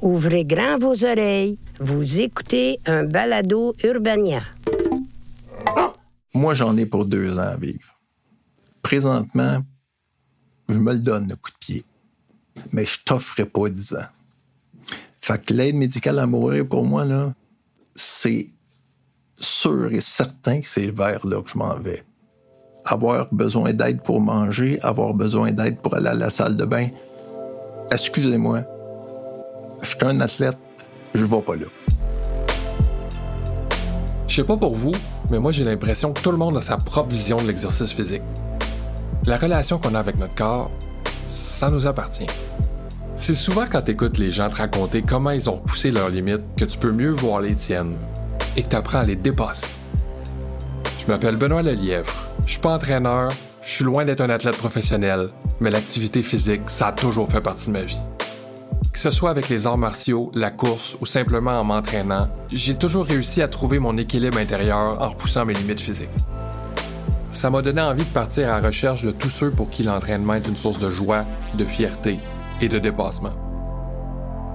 Ouvrez grand vos oreilles. Vous écoutez un balado Urbania. Moi, j'en ai pour deux ans à vivre. Présentement, je me le donne, le coup de pied. Mais je t'offrerai pas dix ans. Fait que l'aide médicale à mourir, pour moi, là, c'est sûr et certain que c'est vers là que je m'en vais. Avoir besoin d'aide pour manger, avoir besoin d'aide pour aller à la salle de bain. Excusez-moi, je suis un athlète, je vais pas là. Je sais pas pour vous, mais moi j'ai l'impression que tout le monde a sa propre vision de l'exercice physique. La relation qu'on a avec notre corps, ça nous appartient. C'est souvent quand t'écoutes les gens te raconter comment ils ont repoussé leurs limites que tu peux mieux voir les tiennes et que tu apprends à les dépasser. Je m'appelle Benoît Lelièvre. Je suis pas entraîneur, je suis loin d'être un athlète professionnel, mais l'activité physique, ça a toujours fait partie de ma vie. Que ce soit avec les arts martiaux, la course ou simplement en m'entraînant, j'ai toujours réussi à trouver mon équilibre intérieur en repoussant mes limites physiques. Ça m'a donné envie de partir à la recherche de tous ceux pour qui l'entraînement est une source de joie, de fierté et de dépassement.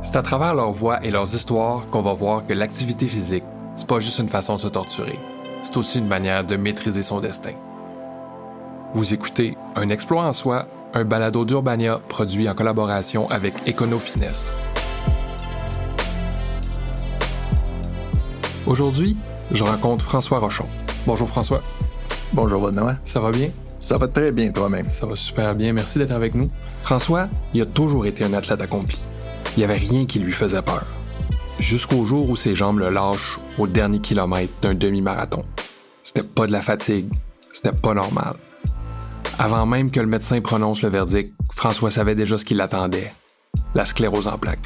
C'est à travers leurs voix et leurs histoires qu'on va voir que l'activité physique, c'est pas juste une façon de se torturer, c'est aussi une manière de maîtriser son destin. Vous écoutez Un exploit en soi, un balado d'Urbania produit en collaboration avec EconoFitness. Aujourd'hui, je rencontre François Rochon. Bonjour François. Bonjour Benoît. Ça va bien? Ça va très bien toi-même. Ça va super bien. Merci d'être avec nous. François, il a toujours été un athlète accompli. Il n'y avait rien qui lui faisait peur. Jusqu'au jour où ses jambes le lâchent au dernier kilomètre d'un demi-marathon. C'était pas de la fatigue. C'était pas normal. Avant même que le médecin prononce le verdict, François savait déjà ce qui l'attendait. La sclérose en plaques.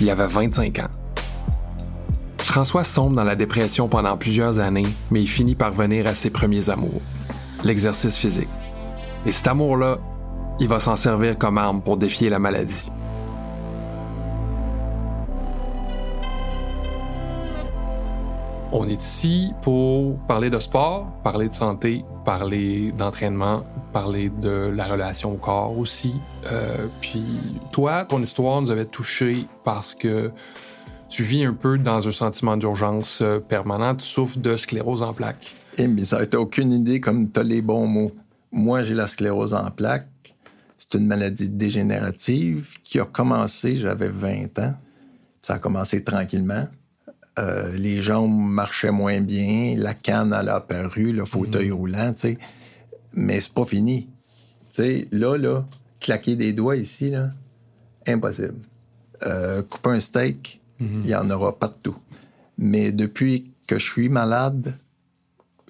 Il avait 25 ans. François sombre dans la dépression pendant plusieurs années, mais il finit par venir à ses premiers amours, l'exercice physique. Et cet amour-là, il va s'en servir comme arme pour défier la maladie. On est ici pour parler de sport, parler de santé, parler d'entraînement, parler de la relation au corps aussi. Euh, puis toi, ton histoire nous avait touché parce que tu vis un peu dans un sentiment d'urgence euh, permanent, tu souffres de sclérose en plaques. Eh, mais ça n'a aucune idée comme tu as les bons mots. Moi, j'ai la sclérose en plaques. C'est une maladie dégénérative qui a commencé, j'avais 20 ans. Ça a commencé tranquillement. Euh, les jambes marchaient moins bien, la canne elle a apparu, le fauteuil Mhm. roulant, tu sais. Mais c'est pas fini. Tu sais, là, là, claquer des doigts ici, là, impossible. Euh, couper un steak, il y en aura partout. Mais depuis que je suis malade,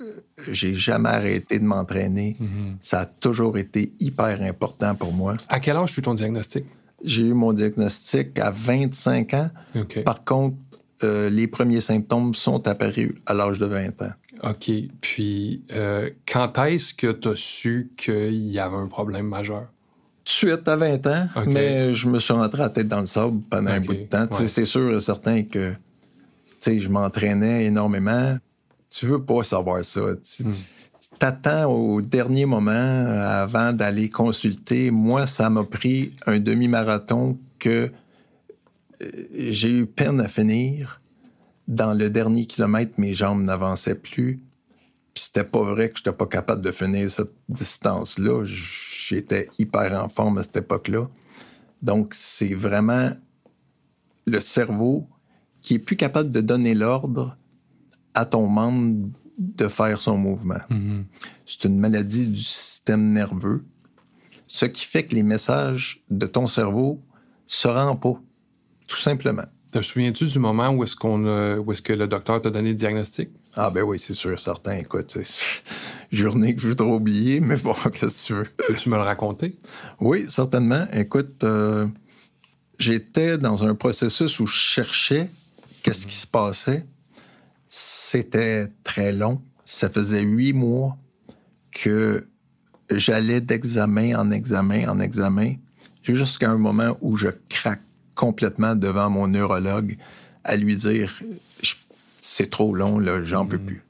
euh, j'ai jamais arrêté de m'entraîner. Ça a toujours été hyper important pour moi. À quel âge fut ton diagnostic? J'ai eu mon diagnostic à 25 ans. Par contre, euh, les premiers symptômes sont apparus à l'âge de 20 ans. OK. Puis, euh, quand est-ce que tu as su qu'il y avait un problème majeur? Tout de suite à 20 ans, mais je me suis rentré la tête dans le sable pendant un bout de temps. Ouais. C'est sûr et certain que je m'entraînais énormément. Tu veux pas savoir ça. Tu Hmm. t'attends au dernier moment euh, avant d'aller consulter. Moi, ça m'a pris un demi-marathon que j'ai eu peine à finir. Dans le dernier kilomètre, mes jambes n'avançaient plus. Puis c'était pas vrai que j'étais pas capable de finir cette distance-là. J'étais hyper en forme à cette époque-là. Donc, c'est vraiment le cerveau qui est plus capable de donner l'ordre à ton membre de faire son mouvement. C'est une maladie du système nerveux, ce qui fait que les messages de ton cerveau se rendent pas, tout simplement. Te souviens-tu du moment où est-ce qu'on a- où est-ce que le docteur t'a donné le diagnostic? Ah ben oui, c'est sûr, certain. Écoute, c'est journée que je voudrais oublier, mais bon, qu'est-ce que tu veux? Peux-tu me le raconter? Oui, certainement. Écoute, euh, j'étais dans un processus où je cherchais qu'est-ce qui se passait. C'était très long. Ça faisait huit mois que j'allais d'examen en examen en examen, jusqu'à un moment où je craque complètement devant mon neurologue à lui dire c'est trop long, là, j'en peux plus.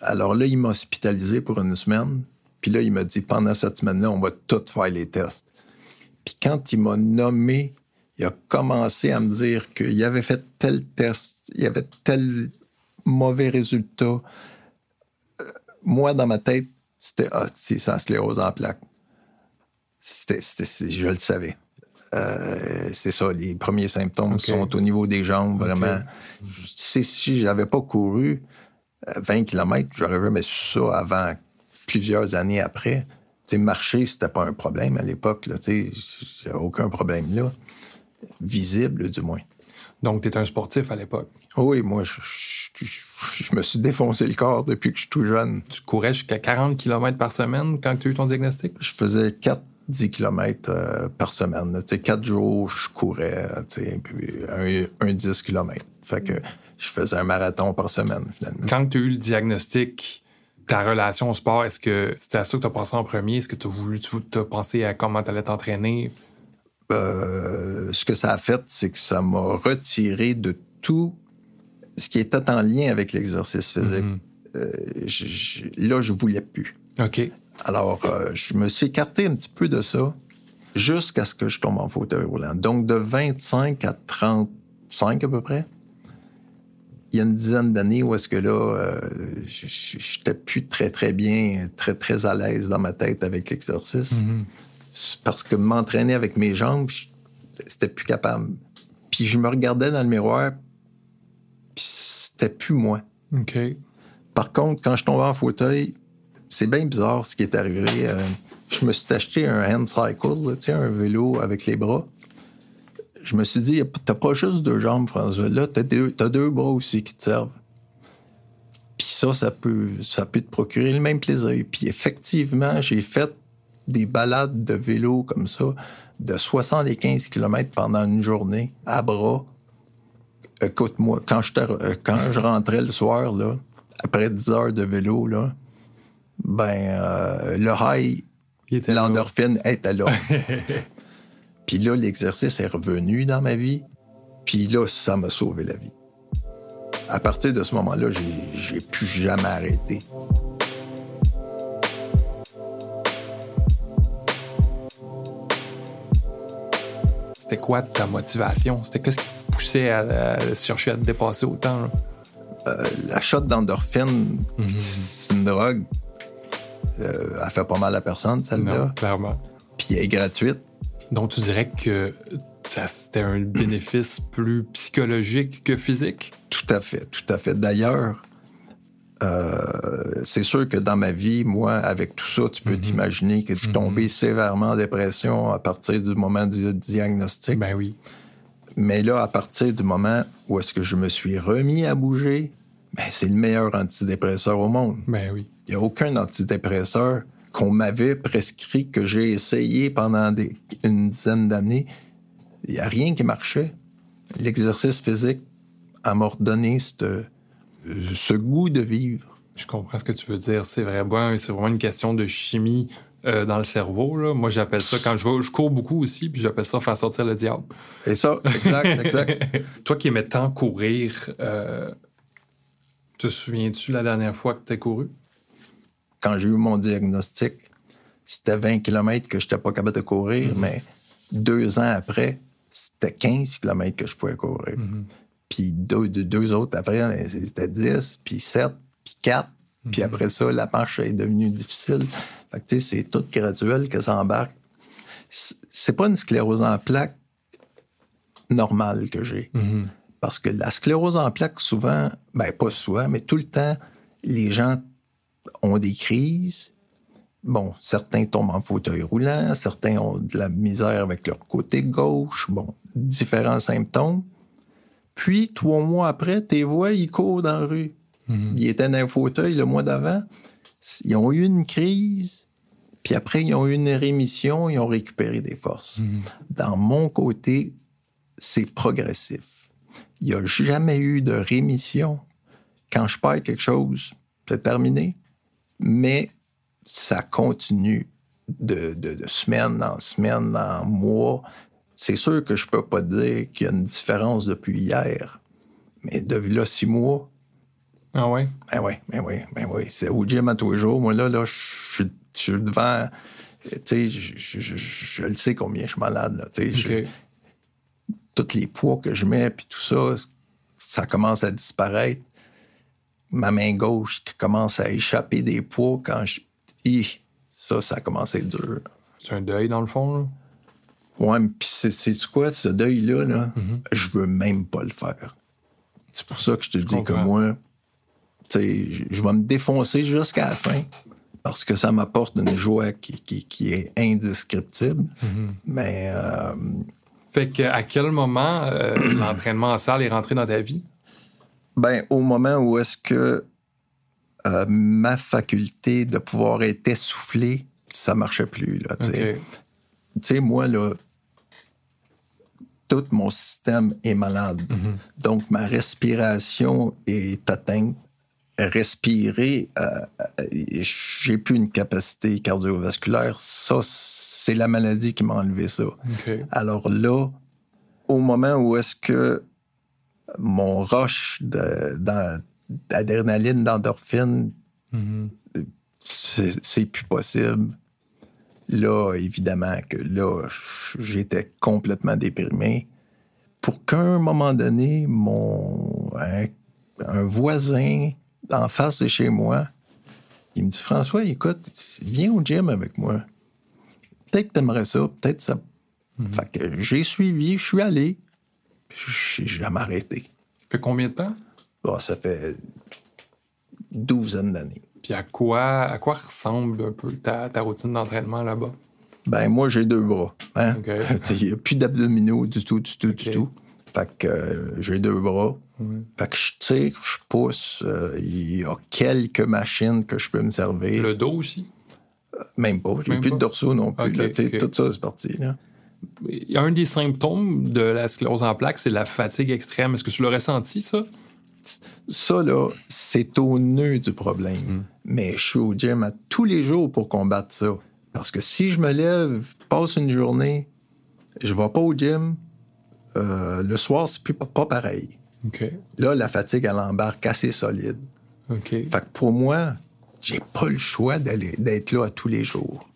Alors là, il m'a hospitalisé pour une semaine. Puis là, il m'a dit, pendant cette semaine-là, on va tout faire les tests. Puis quand il m'a nommé, il il a commencé à me dire qu'il avait fait tel test, il y avait tel mauvais résultat. Euh, moi, dans ma tête, c'était ah, c'est ça, sclérose en plaques. C'était, je le savais. Euh, c'est ça, les premiers symptômes sont au niveau des jambes, vraiment. Si j'avais pas couru 20 euh, km, j'aurais jamais su ça avant plusieurs années après. sais, marcher, c'était pas un problème à l'époque. J'avais aucun problème là. Visible, du moins. Donc, tu étais un sportif à l'époque? Oui, moi, je, me suis défoncé le corps depuis que je suis tout jeune. Tu courais jusqu'à 40 km par semaine quand tu as eu ton diagnostic? Je faisais 4 10 km euh, par semaine. quatre jours, je courais, puis un, 10 km. Fait que je faisais un marathon par semaine, finalement. Quand tu as eu le diagnostic, ta relation au sport, est-ce que c'était à ça que tu as pensé en premier? Est-ce que tu as voulu tu as pensé à comment tu allais t'entraîner? Euh, ce que ça a fait, c'est que ça m'a retiré de tout ce qui était en lien avec l'exercice physique. Mm-hmm. Euh, là, je voulais plus. OK. Alors, euh, je me suis écarté un petit peu de ça jusqu'à ce que je tombe en fauteuil roulant. Donc, de 25 à 35 à peu près. Il y a une dizaine d'années où est-ce que là, euh, je j'étais plus très, très bien, très, très à l'aise dans ma tête avec l'exercice. Mm-hmm. Parce que m'entraîner avec mes jambes, c'était plus capable. Puis je me regardais dans le miroir, puis c'était plus moi. OK. Par contre, quand je tombais en fauteuil, c'est bien bizarre ce qui est arrivé. Euh, je me suis acheté un hand cycle, un vélo avec les bras. Je me suis dit, t'as pas juste deux jambes, François. Là, t'as deux, deux bras aussi qui te servent. Puis ça, ça peut, ça peut te procurer le même plaisir. Puis effectivement, j'ai fait des balades de vélo comme ça, de 75 km pendant une journée, à bras. Écoute-moi, quand je, euh, je rentrais le soir, là, après 10 heures de vélo, là, ben, euh, le high, l'endorphine était là. Puis là, l'exercice est revenu dans ma vie. Puis là, ça m'a sauvé la vie. À partir de ce moment-là, j'ai plus jamais arrêté. C'était quoi ta motivation? C'était qu'est-ce qui te poussait à, chercher à te dépasser autant? Euh, la shot d'endorphine, mhm. c'est une drogue euh, elle fait pas mal à personne, celle-là. clairement. Puis elle est gratuite. Donc, tu dirais que ça, c'était un bénéfice plus psychologique que physique? Tout à fait, tout à fait. D'ailleurs, euh, c'est sûr que dans ma vie, moi, avec tout ça, tu peux mhm. t'imaginer que je suis mhm. tombé sévèrement en dépression à partir du moment du diagnostic. Ben oui. Mais là, à partir du moment où est-ce que je me suis remis à bouger, ben, c'est le meilleur antidépresseur au monde. Ben oui. Il n'y a aucun antidépresseur qu'on m'avait prescrit, que j'ai essayé pendant une dizaine d'années. Il n'y a rien qui marchait. L'exercice physique a m'a redonné ce goût de vivre. Je comprends ce que tu veux dire. C'est vrai. c'est vraiment une question de chimie euh, dans le cerveau. Moi, j'appelle ça, quand je, je cours beaucoup aussi, puis j'appelle ça faire sortir le diable. Et ça, exact, exact. Toi qui aimais tant courir, euh, te souviens-tu la dernière fois que tu as couru? Quand j'ai eu mon diagnostic, c'était 20 km que je n'étais pas capable de courir, mhm. mais deux ans après, c'était 15 km que je pouvais courir. Mhm. Puis deux, deux, autres après, c'était 10, puis 7, puis 4. Puis mhm. après ça, la marche est devenue difficile. Fait que, c'est tout graduel que ça embarque. C'est pas une sclérose en plaques normale que j'ai. Parce que la sclérose en plaques, souvent, ben pas souvent, mais tout le temps, les gens ont des crises. Bon, certains tombent en fauteuil roulant, certains ont de la misère avec leur côté gauche. Bon, différents symptômes. Puis, trois mois après, tes voix, ils courent dans la rue. Mhm. Ils étaient dans un fauteuil le mois d'avant. Ils ont eu une crise, puis après, ils ont eu une rémission, ils ont récupéré des forces. Mhm. Dans mon côté, c'est progressif. Il n'y a jamais eu de rémission. Quand je perds quelque chose, c'est terminé mais ça continue de, semaine en semaine, en mois. C'est sûr que je peux pas dire qu'il y a une différence depuis hier, mais de là six mois. Ah ouais? Ben oui, ben oui, ben oui. C'est au gym à tous les jours. Moi, là, là, je suis devant. Tu sais, je, le sais combien je suis malade, là. Tous les poids que je mets, puis tout ça, ça commence à disparaître. Ma main gauche qui commence à échapper des poids quand je. ça, ça commence à être dur. C'est un deuil, dans le fond, là? Ouais, mais puis c'est quoi, ce deuil-là, là, Mm-hmm. je veux même pas le faire. C'est pour ça que je te dis que moi, tu sais, je- vais me défoncer jusqu'à la fin parce que ça m'apporte une joie qui, qui- qui est indescriptible. Mm-hmm. Mais euh, Fait que à quel moment euh, l'entraînement en salle est rentré dans ta vie? Ben, au moment où est-ce que euh, ma faculté de pouvoir être essoufflé, ça marchait plus. Là, tu sais. OK. tu sais, moi, là, tout mon système est malade. Donc, ma respiration est atteinte. Respirer, euh, euh, j'ai plus une capacité cardiovasculaire. Ça, c'est la maladie qui m'a enlevé ça. Alors là, au moment où est-ce que mon rush de- d'adrénaline, d'endorphine, Mhm. c'est c'est plus possible. Là, évidemment que là, j'étais complètement déprimé. Pour qu'à un moment donné, mon un, un voisin en face de chez moi, il me dit François, écoute, viens au gym avec moi. Peut-être que t'aimerais ça, peut-être ça. Fait que j'ai suivi, je suis allé, j'ai jamais arrêté. Fait combien de temps? Bon, ça fait douzaine d'années. Puis à quoi, à quoi ressemble un peu ta, ta routine d'entraînement là-bas? Ben, moi, j'ai deux bras. Hein? Il n'y a plus d'abdominaux du tout, du tout, du tout. Fait que euh, j'ai deux bras. Fait que je tire, je pousse. euh, Il y a quelques machines que je peux me servir. Le dos aussi? Même pas. J'ai plus pas? de dorsaux non plus. Là. Tout ça, c'est parti. Là. Un des symptômes de la sclérose en plaques, c'est la fatigue extrême. Est-ce que tu l'as ressenti, ça? Ça, là, c'est au nœud du problème. Mm. Mais je suis au gym à tous les jours pour combattre ça. Parce que si je me lève, passe une journée, je vais pas au gym, euh, le soir, c'est plus pas, pareil. Là, la fatigue, elle embarque assez solide. Fait que pour moi, j'ai pas le choix d'aller, d'être là à tous les jours.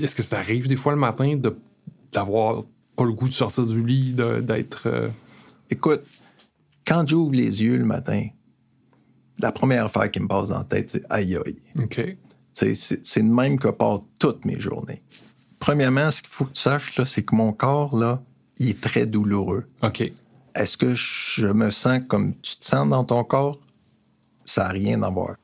Est-ce que ça t'arrive des fois le matin de, d'avoir pas le goût de sortir du lit, d'être. euh, Écoute, quand j'ouvre les yeux le matin, la première affaire qui me passe dans la tête, c'est aïe aïe. OK. C'est c'est de même que partent toutes mes journées. Premièrement, ce qu'il faut que tu saches, là, c'est que mon corps, là, il est très douloureux. OK. Est-ce que je me sens comme tu te sens dans ton corps? Ça n'a rien à voir.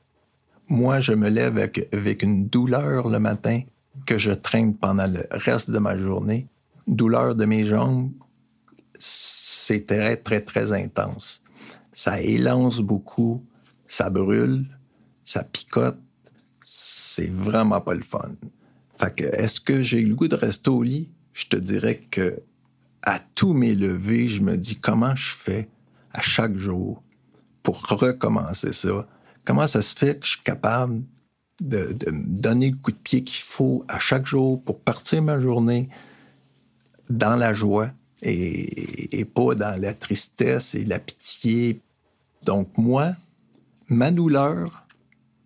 Moi, je me lève avec, avec une douleur le matin que je traîne pendant le reste de ma journée. Douleur de mes jambes, c'est très, très, très intense. Ça élance beaucoup, ça brûle, ça picote. C'est vraiment pas le fun. Fait que, est-ce que j'ai le goût de rester au lit? Je te dirais que à tous mes levées, je me dis comment je fais à chaque jour pour recommencer ça? Comment ça se fait que je suis capable de, de me donner le coup de pied qu'il faut à chaque jour pour partir ma journée? Dans la joie et, et pas dans la tristesse et la pitié. Donc moi, ma douleur,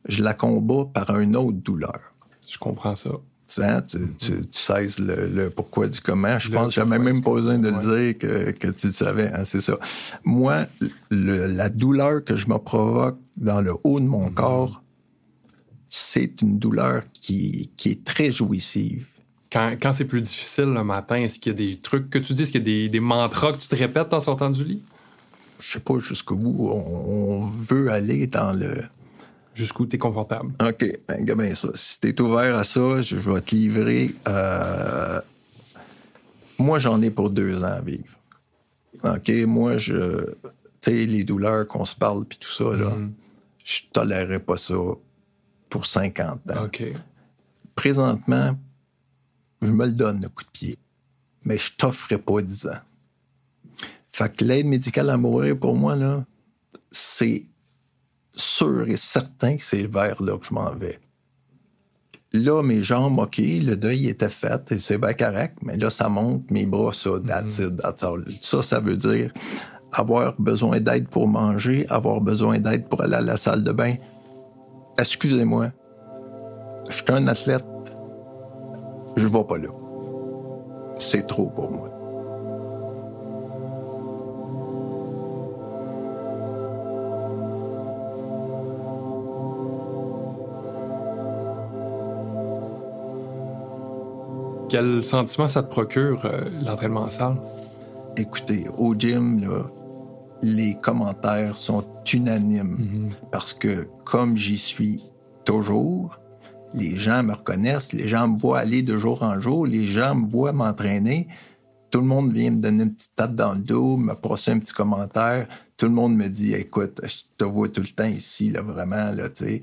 je la combats par une autre douleur. Je comprends ça. Tu, sais, tu, tu, tu sais le, le pourquoi du comment. Je Le pense que j'avais même pas besoin de le dire que, que tu le savais. hein, c'est ça. Moi, le- la douleur que je me provoque dans le haut de Mm-hmm. mon corps, c'est une douleur qui, qui est très jouissive. Quand, quand c'est plus difficile le matin, est-ce qu'il y a des trucs que tu dis? Est-ce qu'il y a des, des mantras que tu te répètes en sortant du lit? Je sais pas jusqu'où on, veut aller dans le... Jusqu'où tu es confortable? OK, ben, ça. Si t'es ouvert à ça, je, vais te livrer. euh, Moi, j'en ai pour deux ans à vivre. OK, moi, je. Tu sais, les douleurs qu'on se parle puis tout ça, là, je tolérerais pas ça pour 50 ans. OK. Présentement, je me le donne, le coup de pied. Mais je t'offrerai pas 10 ans. Fait que l'aide médicale à mourir, pour moi, là, c'est sûr et certain que c'est vers là que je m'en vais. Là, mes jambes, OK, le deuil était fait et c'est bien correct, mais là, ça monte, mes bras, ça, that's it, that's all. Ça, ça veut dire avoir besoin d'aide pour manger, avoir besoin d'aide pour aller à la salle de bain. Excusez-moi, je suis un athlète, je ne vais pas là. C'est trop pour moi. Quel sentiment ça te procure, euh, l'entraînement en salle? Écoutez, au gym, les commentaires sont unanimes mm-hmm. parce que comme j'y suis toujours, les gens me reconnaissent, les gens me voient aller de jour en jour, les gens me voient m'entraîner. Tout le monde vient me donner une petite tape dans le dos, me passer un petit commentaire. Tout le monde me dit Écoute, je te vois tout le temps ici, là, vraiment, là, tu sais.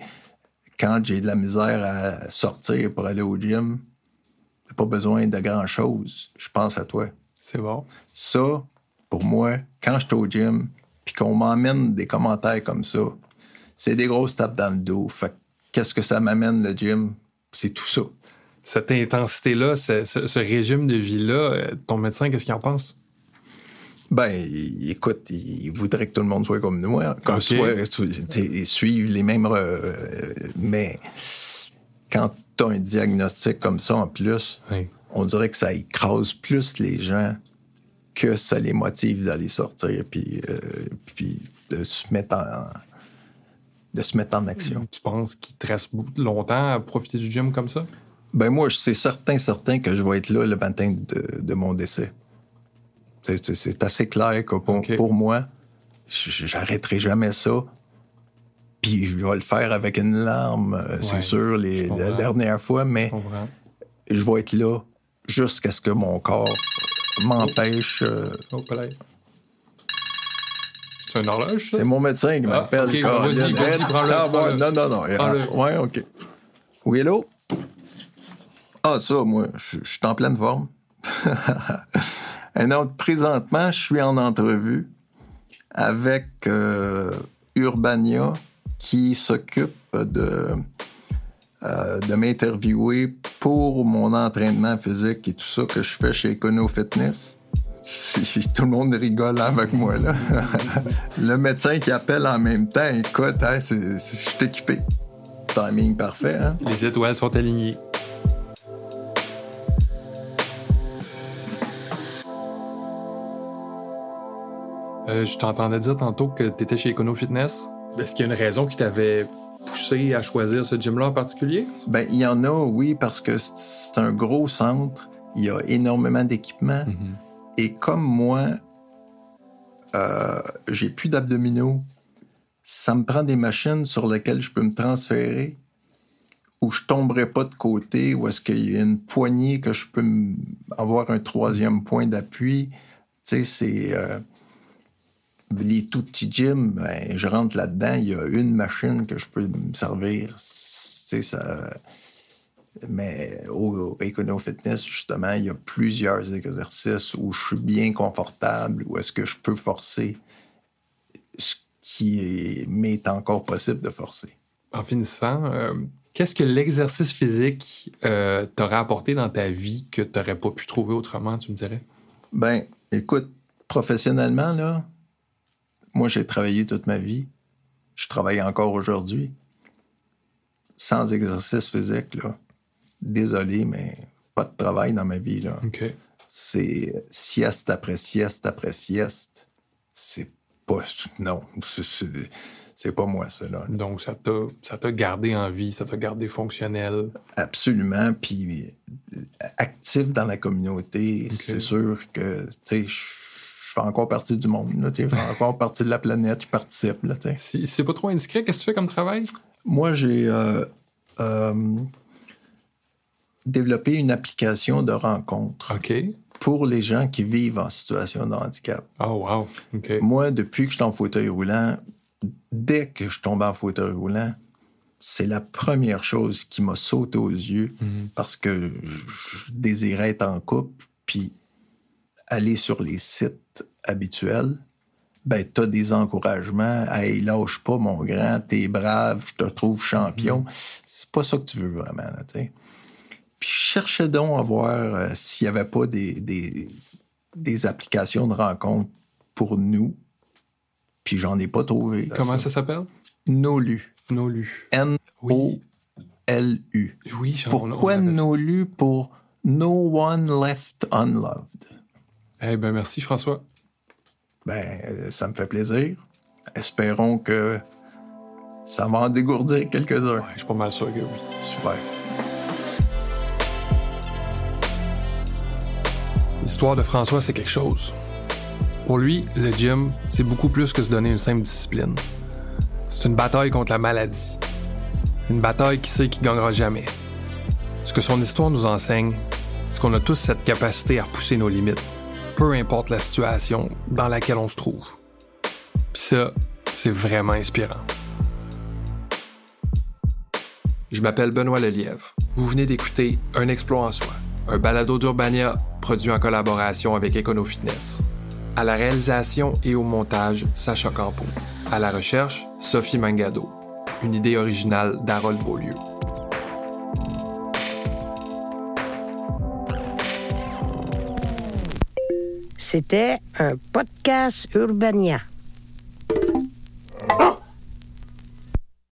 Quand j'ai de la misère à sortir pour aller au gym, j'ai pas besoin de grand-chose. Je pense à toi. C'est bon. Ça, pour moi, quand je suis au gym, puis qu'on m'emmène des commentaires comme ça, c'est des grosses tapes dans le dos. Fait que qu'est-ce que ça m'amène, le gym? C'est tout ça. Cette intensité-là, ce, ce- ce régime de vie-là, euh, ton médecin, qu'est-ce qu'il en pense? Ben, il- écoute, il voudrait que tout le monde soit comme nous, hein, qu'on Ok. soit, suivre les mêmes. euh, mais quand tu as un diagnostic comme ça en plus, Oui. on dirait que ça écrase plus les gens que ça les motive d'aller sortir puis, euh, puis de se mettre en de se mettre en action. Tu penses qu'il te reste longtemps à profiter du gym comme ça? Ben moi, c'est certain, certain que je vais être là le matin de, de mon décès. C'est- assez clair que pour, moi, j'arrêterai jamais ça. Puis je vais le faire avec une larme, euh, Ouais, c'est sûr, les, la dernière fois, mais Je vais être là jusqu'à ce que mon corps m'empêche. euh, Oh. C'est une horloge, ça? C'est mon médecin qui Ah, m'appelle. ok, Colin. vas-y, vas-y, Arrête. prends-le, Ah. Non, non, non. Ah, ouais, OK. Oui, hello? Ah, ça, moi, je suis en pleine forme. Un autre, présentement, je suis en entrevue avec euh, Urbania qui s'occupe de, euh, de m'interviewer pour mon entraînement physique et tout ça que je fais chez Econo Fitness. Si- Tout le monde rigole avec moi, là. le médecin qui appelle en même temps, écoute, hein, je suis équipé. Timing parfait, hein? Les étoiles sont alignées. Euh, je t'entendais dire tantôt que tu étais chez Econo Fitness. Est-ce qu'il y a une raison qui t'avait poussé à choisir ce gym-là en particulier? Ben, il y en a, oui, parce que c'est- c'est un gros centre. Il y a énormément d'équipements. Et comme moi, euh, j'ai plus d'abdominaux, ça me prend des machines sur lesquelles je peux me transférer, où je tomberai pas de côté, où est-ce qu'il y a une poignée que je peux avoir un troisième point d'appui. Tu sais, c'est... euh, les tout petits gyms, ben, je rentre là-dedans, il y a une machine que je peux me servir. Tu sais, ça... Mais au, au Econo Fitness, justement, il y a plusieurs exercices où je suis bien confortable, où est-ce que je peux forcer ce qui est- m'est encore possible de forcer. En finissant, euh, qu'est-ce que l'exercice physique euh, t'aurait apporté dans ta vie que tu n'aurais pas pu trouver autrement, tu me dirais? Ben, écoute, professionnellement, là, moi, j'ai travaillé toute ma vie. Je travaille encore aujourd'hui. Sans exercice physique, là. Désolé, mais pas de travail dans ma vie, là. C'est sieste après sieste après sieste. C'est pas. Non, c'est- pas moi, ça, là. Donc, ça t'a ça t'a gardé en vie, ça t'a gardé fonctionnel. Absolument. Puis euh, actif dans la communauté, c'est sûr que, tu sais, je fais encore partie du monde, là, je fais encore partie de la planète, je participe, là, si c'est pas trop indiscret, qu'est-ce que tu fais comme travail? Moi, j'ai euh, euh, développé une application de rencontre pour les gens qui vivent en situation de handicap. Oh, wow. Moi, depuis que je suis en fauteuil roulant, dès que je tombe en fauteuil roulant, c'est la première chose qui m'a sauté aux yeux parce que je désirais être en couple, puis aller sur les sites habituels, ben, t'as des encouragements. Hey, lâche pas, mon grand, t'es brave, je te trouve champion. C'est pas ça que tu veux vraiment, tu sais. Puis je cherchais donc à voir euh, s'il n'y avait pas des, des, des applications de rencontre pour nous. Puis j'en ai pas trouvé. Comment ça s'appelle? Nolu. Nolu. N-O-L-U. Oui, j'en Pourquoi Nolu? Pour No One Left Unloved? Eh ben merci, François. Ben, ça me fait plaisir. Espérons que ça va en dégourdir quelques-uns. Ouais, je suis pas mal sûr que oui. Super. L'histoire de François, c'est quelque chose. Pour lui, le gym, c'est beaucoup plus que se donner une simple discipline. C'est une bataille contre la maladie. Une bataille qui sait qu'il gagnera jamais. Ce que son histoire nous enseigne, c'est qu'on a tous cette capacité à repousser nos limites, peu importe la situation dans laquelle on se trouve. Puis ça, c'est vraiment inspirant. Je m'appelle Benoît Lelièvre. Vous venez d'écouter Un exploit en soi, un balado d'Urbania produit en collaboration avec EconoFitness. À la réalisation et au montage, Sacha Campo. À la recherche, Sophie Mangado. Une idée originale d'Harold Beaulieu. C'était un podcast Urbania.